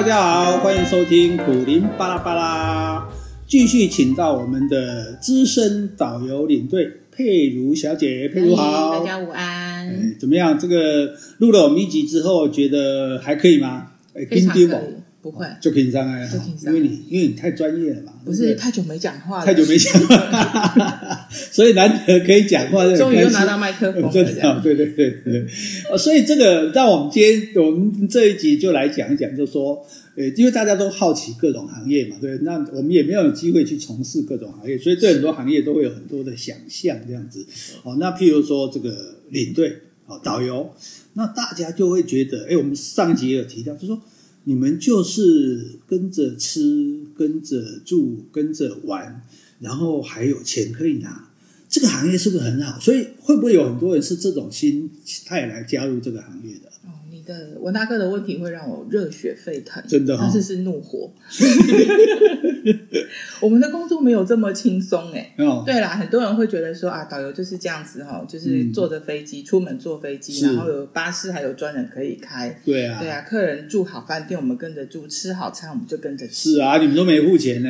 大家好，欢迎收听苦林巴拉巴拉，继续请到我们的资深导游领队佩如小姐，佩如好，大家午安。哎，怎么样？这个录了我们一集之后，觉得还可以吗？哎，非常可以，不会。就紧张哎，因为你因为你太专业了嘛，不是太久没讲话了，太久没讲。话，所以难得可以讲话，终于又拿到麦克风了，真的，对对对对，所以这个让我们今天我们这一集就来讲一讲，就说，呃，因为大家都好奇各种行业嘛，对，那我们也没有机会去从事各种行业，所以对很多行业都会有很多的想象这样子。哦，那譬如说这个领队，哦，导游，那大家就会觉得，哎，我们上集也有提到，就说。你们就是跟着吃、跟着住、跟着玩，然后还有钱可以拿，这个行业是不是很好？所以会不会有很多人是这种心态来加入这个行业的？文大哥的问题会让我热血沸腾，真的、哦，但是是怒火。我们的工作没有这么轻松哎。哦，对啦，很多人会觉得说啊，导游就是这样子哈，就是坐着飞机、嗯、出门坐飞机，然后有巴士，还有专人可以开。对啊，对啊，客人住好饭店，我们跟着住；吃好餐，我们就跟着吃。是啊，你们都没付钱呢。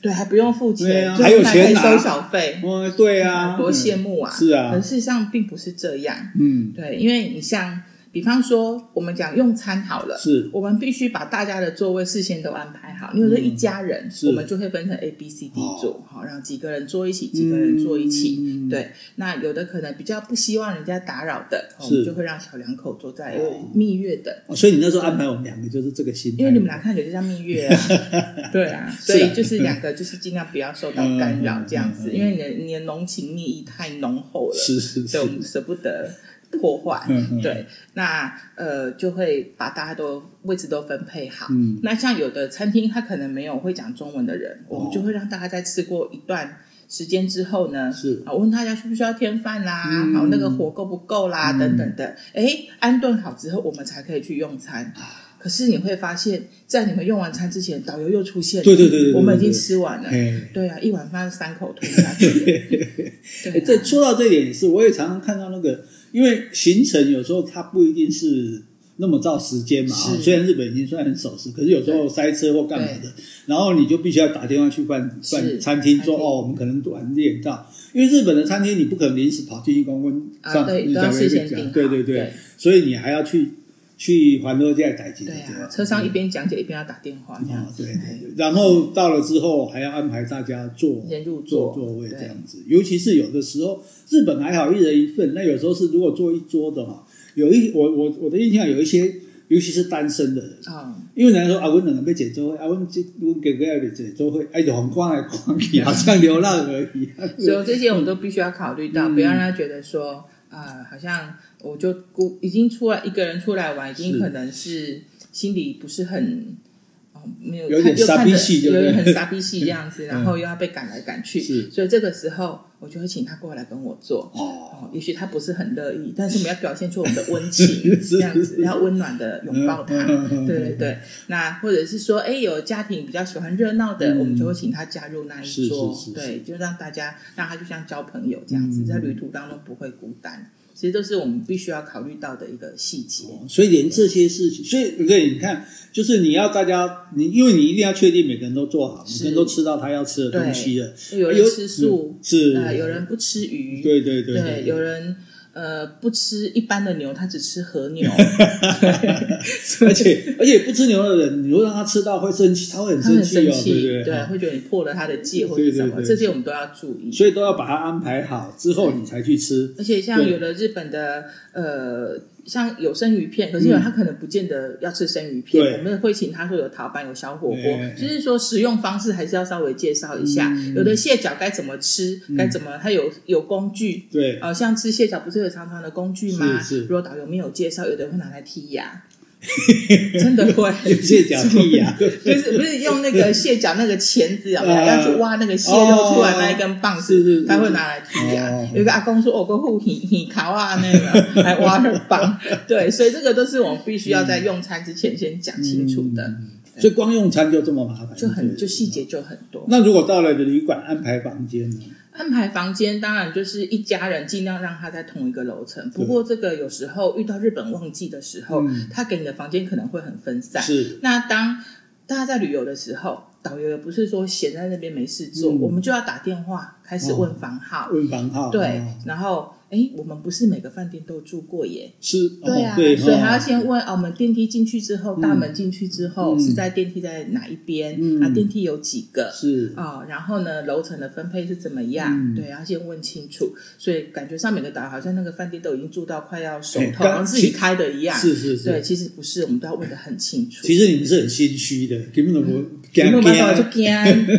对，还不用付钱，还有钱拿收小费。哦，对啊，多羡慕啊！是啊，可事实上并不是这样。嗯，对，因为你像。比方说，我们讲用餐好了，是我们必须把大家的座位事先都安排好。你有说一家人，我们就会分成 A、B、C、D 座，好，让几个人坐一起，几个人坐一起。对，那有的可能比较不希望人家打扰的，我们就会让小两口坐在蜜月的。所以你那时候安排我们两个就是这个心态，因为你们俩看起来就像蜜月啊。对啊，所以就是两个就是尽量不要受到干扰这样子，因为你的你的浓情蜜意太浓厚了，是是是，我们舍不得。破坏，嗯嗯对，那呃就会把大家都位置都分配好。嗯，那像有的餐厅，他可能没有会讲中文的人，哦、我们就会让大家在吃过一段时间之后呢，是啊，问大家需不需要添饭啦，嗯、好，那个火够不够啦，嗯、等等的。哎，安顿好之后，我们才可以去用餐。可是你会发现，在你们用完餐之前，导游又出现了。对对对对，我们已经吃完了。对啊，一碗饭三口吞下去。对，这说到这一点也是，我也常常看到那个。因为行程有时候它不一定是那么照时间嘛，啊虽然日本已经算很守时，可是有时候塞车或干嘛的，然后你就必须要打电话去办办餐厅说哦，我们可能晚点到，因为日本的餐厅你不可能临时跑进去光问上次你才会讲，对对对，所以你还要去去环罗再改进。对啊，车上一边讲解一边要打电话这样子，对，然后到了之后还要安排大家坐坐座位这样子，尤其是有的时候日本还好一人一份，那有时候是如果坐一桌的话。有一我我我的印象有一些，尤其是单身的人啊，因为人家说啊，我两个被解周会，啊，我这我哥哥要被解周会，哎，就很光来光去，好像流浪而已。所以这些我们都必须要考虑到，不要让他觉得说啊，好像我就孤已经出来一个人出来玩，已经可能是心里不是很。没有，有点傻逼戏，有点很傻逼戏 这样子，然后又要被赶来赶去，所以这个时候我就会请他过来跟我做。哦，也许他不是很乐意，但是我们要表现出我们的温情，这样子要温暖的拥抱他。对对对，那或者是说，哎，有家庭比较喜欢热闹的，我们就会请他加入那一桌。对，就让大家让他就像交朋友这样子，在旅途当中不会孤单。其实都是我们必须要考虑到的一个细节，所以连这些事情，所以对，你看，就是你要大家，你因为你一定要确定每个人都做好，每个人都吃到他要吃的东西了。有人吃素，是，有人不吃鱼，对对对，对，有人。呃，不吃一般的牛，他只吃和牛，而且而且不吃牛的人，你如果让他吃到会生气，他会很生气哦，对不对？对，会觉得你破了他的戒或者什么，这些我们都要注意，所以都要把它安排好之后，你才去吃。而且像有的日本的呃。像有生鱼片，可是有他可能不见得要吃生鱼片，我们会请他说有陶板、有小火锅，就是说食用方式还是要稍微介绍一下。有的蟹脚该怎么吃，该怎么，它有有工具，对，啊，像吃蟹脚不是有长长的工具吗？如果导游没有介绍，有的人会拿来剔牙。真的会。蟹脚剔牙，就是不是用那个蟹脚那个钳子，啊。要去挖那个蟹肉出来那一根棒子，他会拿来剔牙。有个阿公说：“哦个护体体卡啊，那个来挖那棒。”对，所以这个都是我们必须要在用餐之前先讲清楚的。所以光用餐就这么麻烦，就很就细节就很多。那如果到了旅馆安排房间呢？安排房间当然就是一家人尽量让他在同一个楼层。不过这个有时候遇到日本旺季的时候，嗯、他给你的房间可能会很分散。是。那当大家在旅游的时候，导游也不是说闲在那边没事做，嗯、我们就要打电话开始问房号，哦、问房号。对，哦、然后。哎，我们不是每个饭店都住过耶。是，对啊，所以还要先问啊，我们电梯进去之后，大门进去之后是在电梯在哪一边？嗯啊，电梯有几个？是啊，然后呢，楼层的分配是怎么样？对，要先问清楚。所以感觉上每个导游好像那个饭店都已经住到快要熟透，好像自己开的一样。是是是，对，其实不是，我们都要问的很清楚。其实你们是很心虚的，根本都不，根本没有就 惊。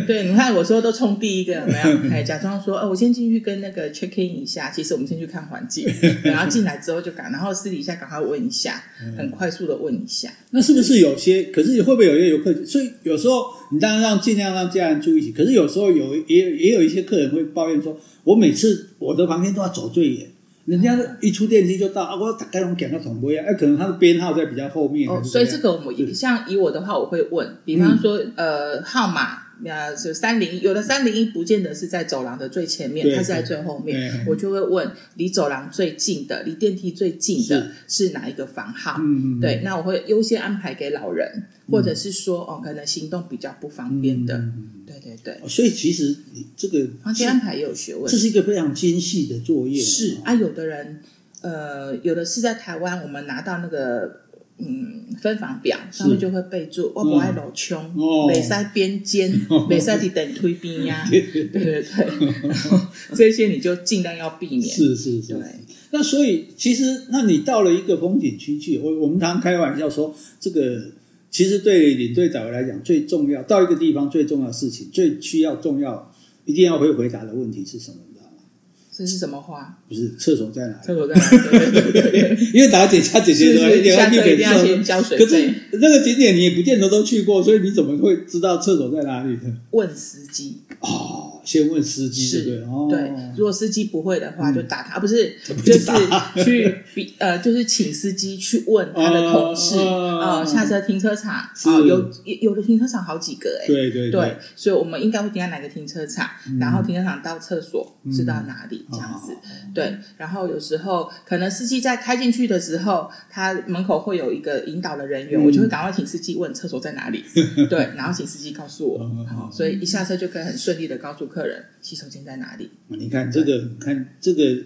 对，你看我说都冲第一个，有没有？哎，假装说，哦，我先进去跟那个 check in 一下。其实我们先去看环境。然后进来之后就赶，然后私底下赶快问一下，很快速的问一下。那是不是有些？可是会不会有些游客？所以有时候你当然让尽量让家人住一起。可是有时候有也也有一些客人会抱怨说：“我每次我的房间都要走最远，人家一出电梯就到啊，我大概能赶到总部呀。”哎，可能他的编号在比较后面。哦，所以这个我们像以我的话，我会问，比方说呃号码。呀，是三零一，有的三零一不见得是在走廊的最前面，它是在最后面。我就会问离走廊最近的、离电梯最近的是哪一个房号？对，那我会优先安排给老人，或者是说哦，可能行动比较不方便的。对对对。所以其实这个房间安排也有学问，这是一个非常精细的作业。是啊，有的人呃，有的是在台湾，我们拿到那个。嗯，分房表上面就会备注，我不爱老穷，没塞边间，没塞地等推边 呀，对对对，这些你就尽量要避免。是是是，对。那所以其实，那你到了一个风景区去，我我们常常开玩笑说，这个其实对领队导游来讲，最重要到一个地方最重要的事情，最需要重要一定要会回答的问题是什么？这是什么话？不是厕所在哪？厕所在哪？对对对对，因为大家姐家姐姐说一定要先交水。可是那个景点你也不见得都去过，所以你怎么会知道厕所在哪里呢？问司机哦。先问司机，对对？对，如果司机不会的话，就打他，不是，就是去比呃，就是请司机去问他的同事啊，下车停车场啊，有有的停车场好几个哎，对对对，所以我们应该会停在哪个停车场，然后停车场到厕所是到哪里这样子，对，然后有时候可能司机在开进去的时候，他门口会有一个引导的人员，我就会赶快请司机问厕所在哪里，对，然后请司机告诉我，好所以一下车就可以很顺利的告诉客。人洗手间在哪里？你看这个，对看这个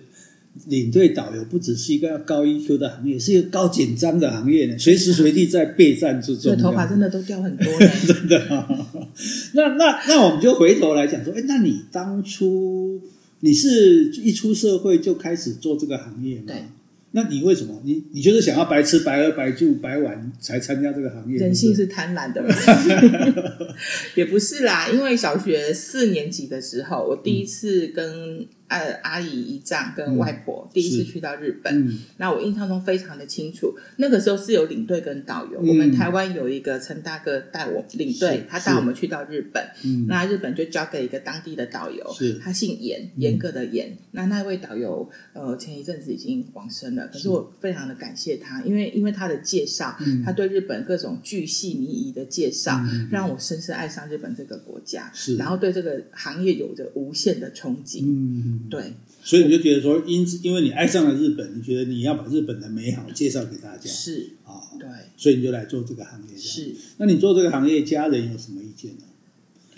领队导游不只是一个要高 EQ 的行业，是一个高紧张的行业呢，随时随地在备战之中。头发真的都掉很多了，真的、哦。那那那我们就回头来讲说，哎，那你当初你是一出社会就开始做这个行业吗？对。那你为什么？你你就是想要白吃白喝白住白玩才参加这个行业？人性是贪婪的嘛，也不是啦。因为小学四年级的时候，我第一次跟。呃，阿姨姨丈跟外婆第一次去到日本，那我印象中非常的清楚。那个时候是有领队跟导游，我们台湾有一个陈大哥带我领队，他带我们去到日本。那日本就交给一个当地的导游，他姓严，严格的严。那那位导游，呃，前一阵子已经往生了，可是我非常的感谢他，因为因为他的介绍，他对日本各种巨细靡遗的介绍，让我深深爱上日本这个国家，然后对这个行业有着无限的憧憬。对，所以你就觉得说，因因为你爱上了日本，你觉得你要把日本的美好介绍给大家，是啊，哦、对，所以你就来做这个行业。是，那你做这个行业，家人有什么意见呢？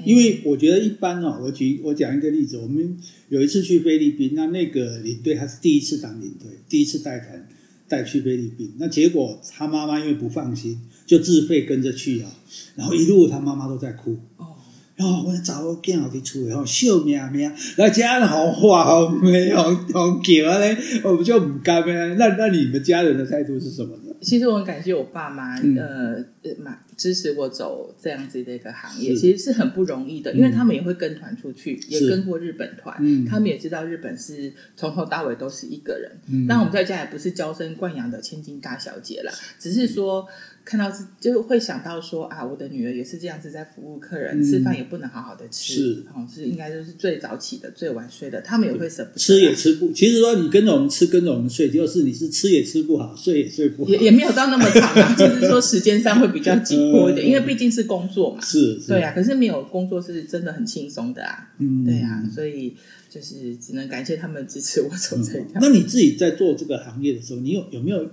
因为我觉得一般哦，我举我讲一个例子，我们有一次去菲律宾，那那个领队他是第一次当领队，第一次带团带去菲律宾，那结果他妈妈因为不放心，就自费跟着去啊，然后一路他妈妈都在哭。哦，我找我见好的厝的吼，笑命命，那家人好话好美好好叫咧，我们就唔甘咩？那那你们家人的态度是什么呢？其实我很感谢我爸妈，嗯、呃，蛮支持我走这样子的一个行业，其实是很不容易的，因为他们也会跟团出去，嗯、也跟过日本团，嗯、他们也知道日本是从头到尾都是一个人。那、嗯、我们在家也不是娇生惯养的千金大小姐啦，只是说。看到是就会想到说啊，我的女儿也是这样子在服务客人，吃饭也不能好好的吃，是哦，是应该就是最早起的、最晚睡的，他们也会舍不得吃也吃不。其实说你跟着我们吃，跟着我们睡，就是你是吃也吃不好，睡也睡不好，也也没有到那么长啊，就是说时间上会比较紧迫一点，因为毕竟是工作嘛，是，对啊，可是没有工作是真的很轻松的啊，嗯，对啊，所以。就是只能感谢他们支持我走这一条。那你自己在做这个行业的时候，你有有没有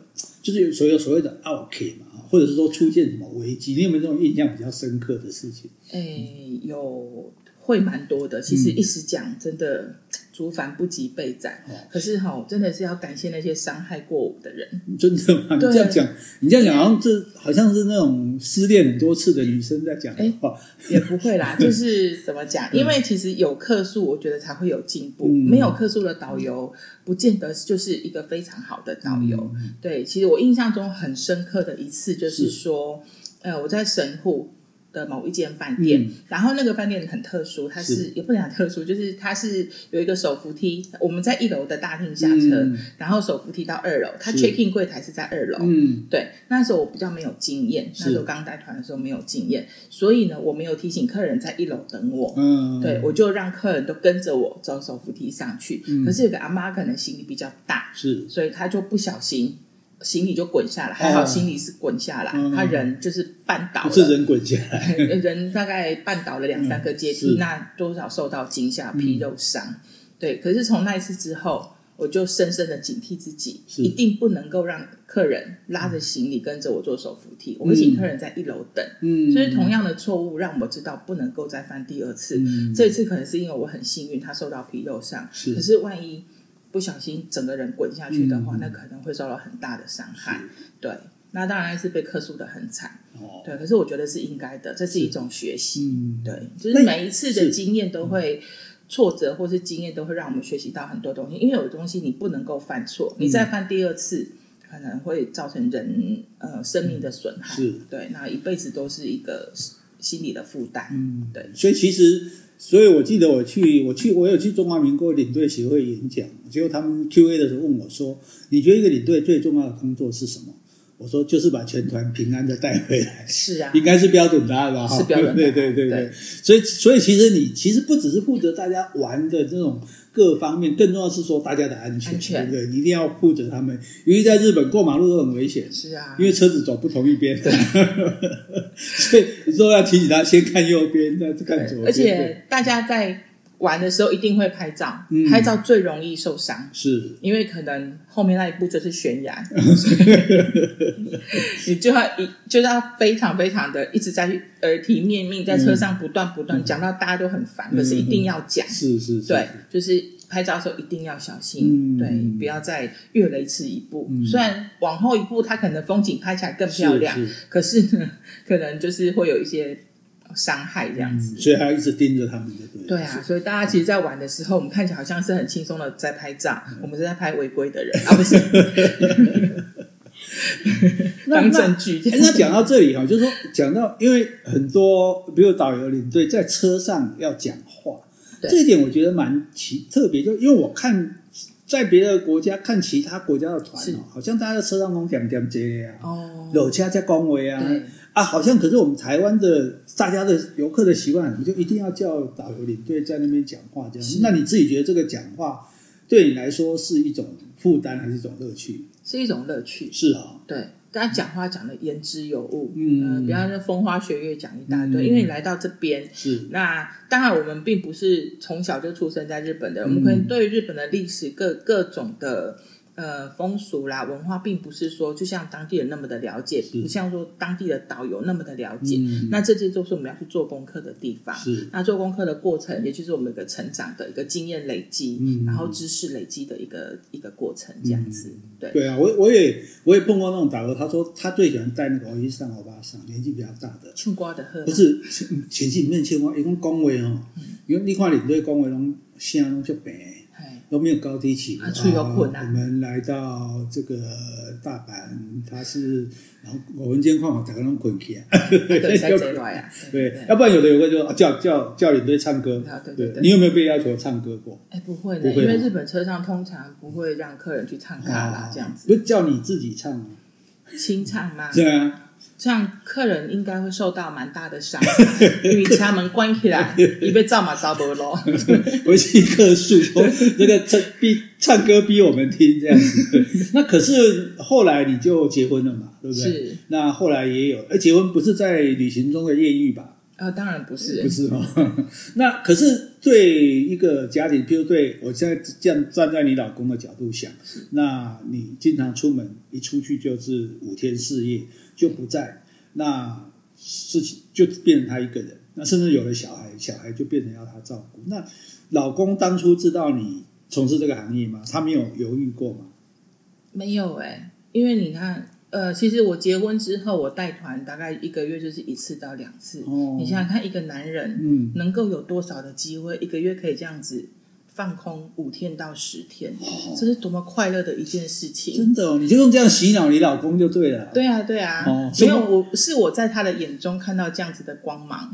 就是有所有所谓的奥客嘛，或者是说出现什么危机？你有没有这种印象比较深刻的事情？哎、欸，有。会蛮多的，其实一时讲真的，族繁不及备载。嗯、可是哈，真的是要感谢那些伤害过我的人。真的吗？你这样讲，你这样讲，好像这好像是那种失恋很多次的女生在讲的话。也不会啦，就是怎么讲？因为其实有客诉，我觉得才会有进步。嗯、没有客诉的导游，不见得就是一个非常好的导游。嗯、对，其实我印象中很深刻的一次，就是说，是呃，我在神户。的某一间饭店，嗯、然后那个饭店很特殊，它是，是也不能讲特殊，就是它是有一个手扶梯，我们在一楼的大厅下车，嗯、然后手扶梯到二楼，它 check in 柜台是在二楼。嗯，对，那时候我比较没有经验，那时候刚带团的时候没有经验，所以呢，我没有提醒客人在一楼等我。嗯，对，我就让客人都跟着我走手扶梯上去。嗯、可是有个阿妈可能行李比较大，是，所以她就不小心。行李就滚下来，还好行李是滚下来，哦、他人就是绊倒了，不是人滚下来，人大概绊倒了两三个阶梯，嗯、那多少受到惊吓、皮肉伤。嗯、对，可是从那一次之后，我就深深的警惕自己，一定不能够让客人拉着行李跟着我坐手扶梯，嗯、我们请客人在一楼等。嗯，所以同样的错误让我知道不能够再犯第二次。嗯、这一次可能是因为我很幸运，他受到皮肉伤，是。可是万一。不小心整个人滚下去的话，嗯、那可能会受到很大的伤害。对，那当然是被克诉的很惨。哦，对，可是我觉得是应该的，这是一种学习。嗯，对，就是每一次的经验都会挫折，或是经验都会让我们学习到很多东西。因为有的东西你不能够犯错，你再犯第二次，可能会造成人呃生命的损害。是，对，那一辈子都是一个心理的负担。嗯，对，所以其实。所以我记得我去，我去，我有去中华民国领队协会演讲，结果他们 Q&A 的时候问我说：“你觉得一个领队最重要的工作是什么？”我说就是把全团平安的带回来，是啊，应该是标准答案吧？是标准答案，对对对对。对。所以所以其实你其实不只是负责大家玩的这种各方面，更重要是说大家的安全，安全。对不对？一定要负责他们，尤其在日本过马路都很危险，是啊，因为车子走不同一边，对。所以你说要提醒他先看右边，再看左边，而且大家在。玩的时候一定会拍照，嗯、拍照最容易受伤，是。因为可能后面那一步就是悬崖，你就要一就要非常非常的一直在耳提面命，在车上不断不断讲、嗯、到大家都很烦，嗯、可是一定要讲，是是是，对，就是拍照的时候一定要小心，嗯、对，不要再越雷池一步。嗯、虽然往后一步，它可能风景拍起来更漂亮，是是。可是呢，可能就是会有一些。伤害这样子，所以还要一直盯着他们，对不对？对啊，所以大家其实，在玩的时候，我们看起来好像是很轻松的在拍照，我们是在拍违规的人啊，不是？当证据。那讲到这里哈，就是说讲到，因为很多比如导游领队在车上要讲话，这一点我觉得蛮奇特别，就因为我看在别的国家看其他国家的团哦，好像大家在车上都讲讲这啊哦，有车在恭维啊。啊，好像可是我们台湾的大家的游客的习惯，你就一定要叫导游领队在那边讲话这样。那你自己觉得这个讲话对你来说是一种负担还是一种乐趣？是一种乐趣。是啊，对，大家讲话讲的言之有物，嗯，比方说风花雪月讲一大堆，嗯、因为你来到这边是那当然我们并不是从小就出生在日本的，嗯、我们可能对日本的历史各各种的。呃，风俗啦，文化并不是说就像当地人那么的了解，不像说当地的导游那么的了解。嗯、那这些都是我们要去做功课的地方。是，那做功课的过程，也就是我们一个成长的一个经验累积，嗯、然后知识累积的一个一个过程，这样子。对对啊，我我也我也碰过那种导游，他说他最喜欢带那个欧巴桑、欧巴上，年纪比较大的。青瓜的喝。不是，前几面青瓜，一共讲话哦，因为你看领队讲话拢声拢就平。都没有高低起伏。我们来到这个大阪，它是然后我们今天看嘛，大家拢困起 来，对，要不然有的有个就叫叫叫领队唱歌，对对。你有没有被要求唱歌过？哎，不会的，因为日本车上通常不会让客人去唱卡拉这样子。不是叫你自己唱吗？清唱吗？对啊。这样客人应该会受到蛮大的伤，因为家门关起来，你被照马照不咯？回去客诉说这个唱逼唱歌逼我们听这样子。那可是后来你就结婚了嘛，对不对？是。那后来也有，而结婚不是在旅行中的艳遇吧？啊，当然不是，不是哦。那可是对一个家庭，譬如对我现在这样站在你老公的角度想，那你经常出门一出去就是五天四夜就不在，那事情就变成他一个人。那甚至有了小孩，小孩就变成要他照顾。那老公当初知道你从事这个行业吗？他没有犹豫过吗？没有哎、欸，因为你看。呃，其实我结婚之后，我带团大概一个月就是一次到两次。哦，你想想看，一个男人，嗯，能够有多少的机会，一个月可以这样子。放空五天到十天，这是多么快乐的一件事情！真的哦，你就用这样洗脑你老公就对了。对啊，对啊，哦，没有，我是我在他的眼中看到这样子的光芒，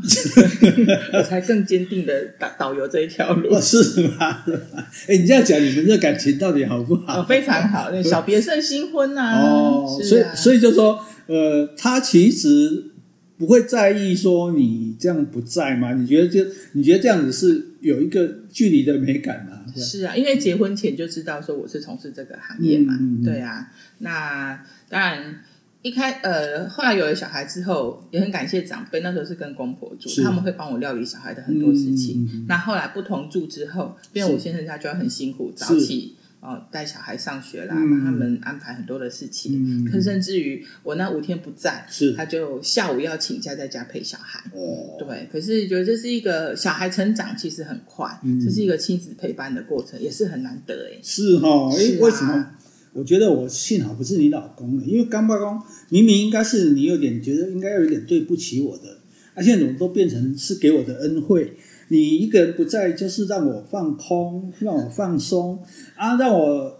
我才更坚定的导导游这一条路。是吗？哎，你这样讲，你们这感情到底好不好？非常好，那小别胜新婚啊。哦，所以所以就说，呃，他其实不会在意说你这样不在吗？你觉得就你觉得这样子是？有一个距离的美感啊，是啊，因为结婚前就知道说我是从事这个行业嘛，嗯嗯、对啊。那当然一开呃，后来有了小孩之后，也很感谢长辈，那时候是跟公婆住，他们会帮我料理小孩的很多事情。那后来不同住之后，因为我先生他就要很辛苦早起。哦，带小孩上学啦，帮他们安排很多的事情。可甚至于我那五天不在，是他就下午要请假在家陪小孩。哦，对。可是觉得这是一个小孩成长其实很快，这是一个亲子陪伴的过程，也是很难得哎。是哈，哎，为什么？我觉得我幸好不是你老公，因为刚爸公明明应该是你有点觉得应该要有点对不起我的，而现在怎么都变成是给我的恩惠。你一个人不在，就是让我放空，让我放松啊，让我。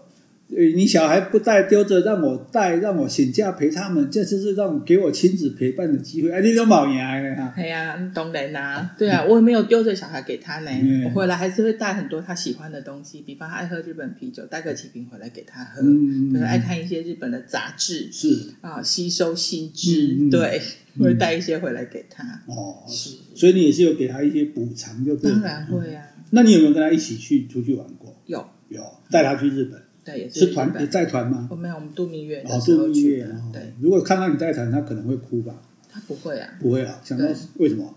你小孩不带丢着，让我带，让我请假陪他们，这就是让我给我亲子陪伴的机会。哎，你都冇牙的哎呀，当然啦，对啊，我也没有丢着小孩给他呢。嗯、我回来还是会带很多他喜欢的东西，比方他爱喝日本啤酒，带个几瓶回来给他喝。嗯，就是爱看一些日本的杂志，是啊，吸收新知，嗯、对，嗯、会带一些回来给他。哦，是，所以你也是有给他一些补偿，就对。当然会啊。那你有没有跟他一起去出去玩过？有，有带他去日本。对，也是团也带团吗？我没有，我们度蜜月哦，度蜜月。对，如果看到你带团，他可能会哭吧？他不会啊，不会啊。想到为什么？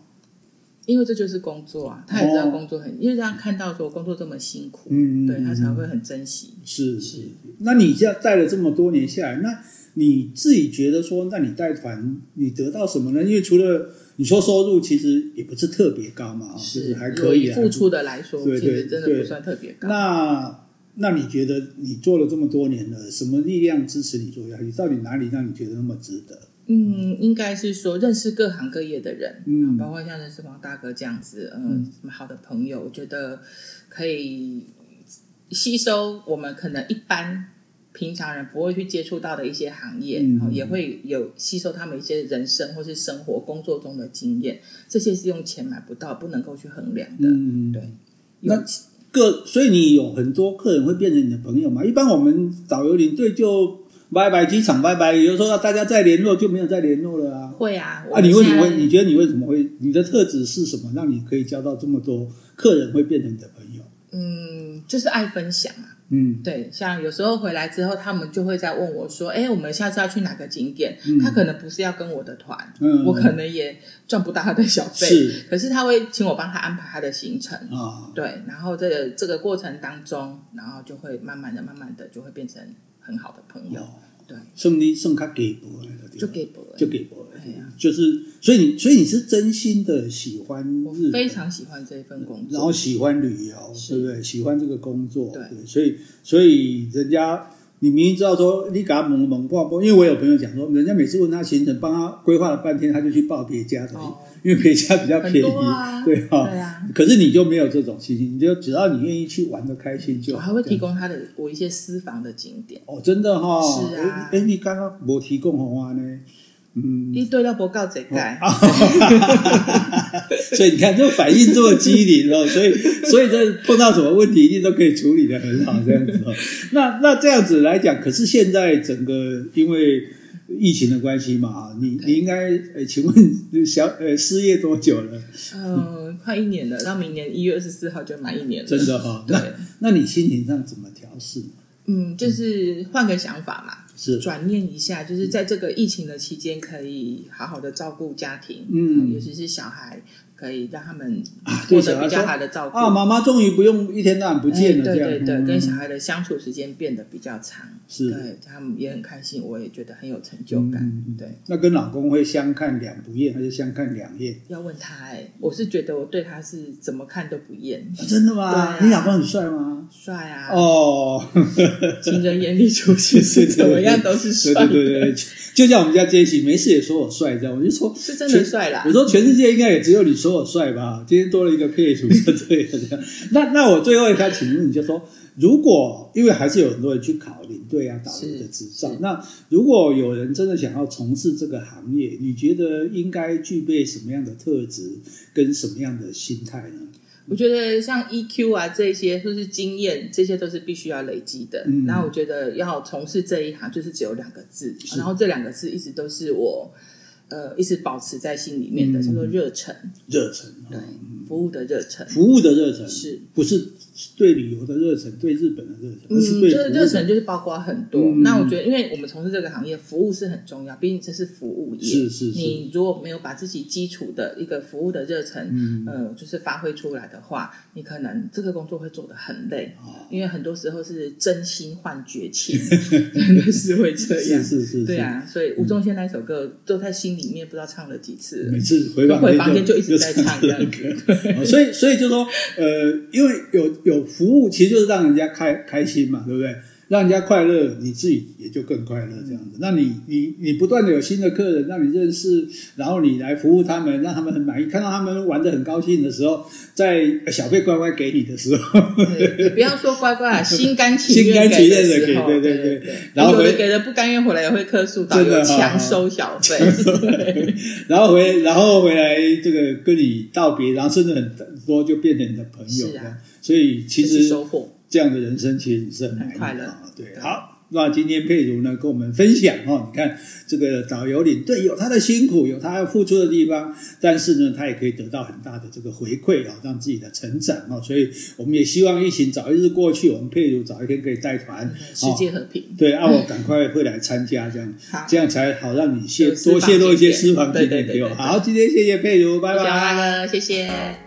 因为这就是工作啊，他也知道工作很，因为他看到说工作这么辛苦，嗯，对他才会很珍惜。是是。那你这样带了这么多年下来，那你自己觉得说，那你带团你得到什么呢？因为除了你说收入其实也不是特别高嘛，是还可以啊付出的来说，对对，真的不算特别高。那那你觉得你做了这么多年了，什么力量支持你做下去？到底哪里让你觉得那么值得？嗯，应该是说认识各行各业的人，嗯，包括像认识王大哥这样子，嗯，嗯什么好的朋友，我觉得可以吸收我们可能一般平常人不会去接触到的一些行业，嗯，也会有吸收他们一些人生或是生活工作中的经验，这些是用钱买不到，不能够去衡量的，嗯，对，那。个，所以你有很多客人会变成你的朋友嘛？一般我们导游领队就拜拜机场拜拜，有时候大家再联络就没有再联络了啊。会啊，啊，你为什么会？你觉得你为什么会？你的特质是什么，让你可以交到这么多客人会变成你的朋友？嗯，就是爱分享啊。嗯，对，像有时候回来之后，他们就会在问我说：“哎，我们下次要去哪个景点？”他可能不是要跟我的团，我可能也赚不到他的小费，是，可是他会请我帮他安排他的行程。啊。对，然后这个这个过程当中，然后就会慢慢的、慢慢的就会变成很好的朋友。对，送你送他给博，就给薄，就给博，对呀，就是，所以你，所以你是真心的喜欢，我非常喜欢这一份工作，然后喜欢旅游，对不对？喜欢这个工作，对，所以，所以人家。你明明知道说你给他蒙蒙挂播，因为我有朋友讲说，人家每次问他行程，帮他规划了半天，他就去报别家的，因为别家比较便宜，对哈。对啊。可是你就没有这种心情，你就只要你愿意去玩的开心就好。我还会提供他的我一些私房的景点哦，真的哈。是啊。哎，你刚刚没提供红花呢？嗯，一堆都不告这盖，所以你看，这反应这么机灵哦，所以所以这碰到什么问题，一定都可以处理的很好，这样子哦。那那这样子来讲，可是现在整个因为疫情的关系嘛，你你应该呃，请问小呃失业多久了？嗯，快一年了，到明年一月二十四号就满一年了。真的哈？对，那你心情上怎么调试？嗯，就是换个想法嘛。是。转念一下，就是在这个疫情的期间，可以好好的照顾家庭，嗯，尤其是小孩，可以让他们获得比较好的照顾啊。妈妈终于不用一天到晚不见了，对对对，跟小孩的相处时间变得比较长，是，对他们也很开心，我也觉得很有成就感。对，那跟老公会相看两不厌，还是相看两厌？要问他哎，我是觉得我对他是怎么看都不厌。真的吗？你老公很帅吗？帅啊！哦，情人眼里出西施，怎么样都是帅。对对对，就像我们家杰西，没事也说我帅，这样我就说，是真的帅啦。我说全世界应该也只有你说我帅吧？今天多了一个配图，对，这样。那那我最后一条请问你就说，如果因为还是有很多人去考领队啊、导游的执照，那如果有人真的想要从事这个行业，你觉得应该具备什么样的特质跟什么样的心态呢？我觉得像 EQ 啊这些，或是经验，这些都是必须要累积的。嗯，然后我觉得要从事这一行，就是只有两个字，然后这两个字一直都是我呃一直保持在心里面的，叫做热忱。热忱，对，服务的热忱，服务的热忱是不是？对旅游的热忱，对日本的热忱，嗯，这个热忱就是包括很多。嗯、那我觉得，因为我们从事这个行业，服务是很重要，毕竟这是服务业。是是是。你如果没有把自己基础的一个服务的热忱，嗯、呃，就是发挥出来的话，你可能这个工作会做的很累。哦、因为很多时候是真心换绝情，真的是会这样。是是是。对啊，所以吴宗宪那首歌都在心里面，不知道唱了几次。每次回房间就一直在唱这样歌。所以所以就说，呃，因为有。有服务其实就是让人家开开心嘛，对不对？让人家快乐，你自己也就更快乐这样子。那你你你不断的有新的客人让你认识，然后你来服务他们，让他们很满意，看到他们玩得很高兴的时候，在小费乖乖给你的时候，不要说乖乖，心甘情心甘情愿的给，对对对。然后给的不甘愿回来也会客诉，导游强收小费。然后回然后回来这个跟你道别，然后甚至很多就变成你的朋友。所以其实收获。这样的人生其实是很，很快乐，对，好。那今天佩如呢，跟我们分享哦，你看这个导游领队有他的辛苦，有他要付出的地方，但是呢，他也可以得到很大的这个回馈啊，让自己的成长哦。所以我们也希望疫情早一日过去，我们佩如早一天可以带团，世界和平。对，啊，我赶快会来参加，这样 这样才好让你泄多泄露一些私房经验给我。好，今天谢谢佩如，拜拜，谢谢。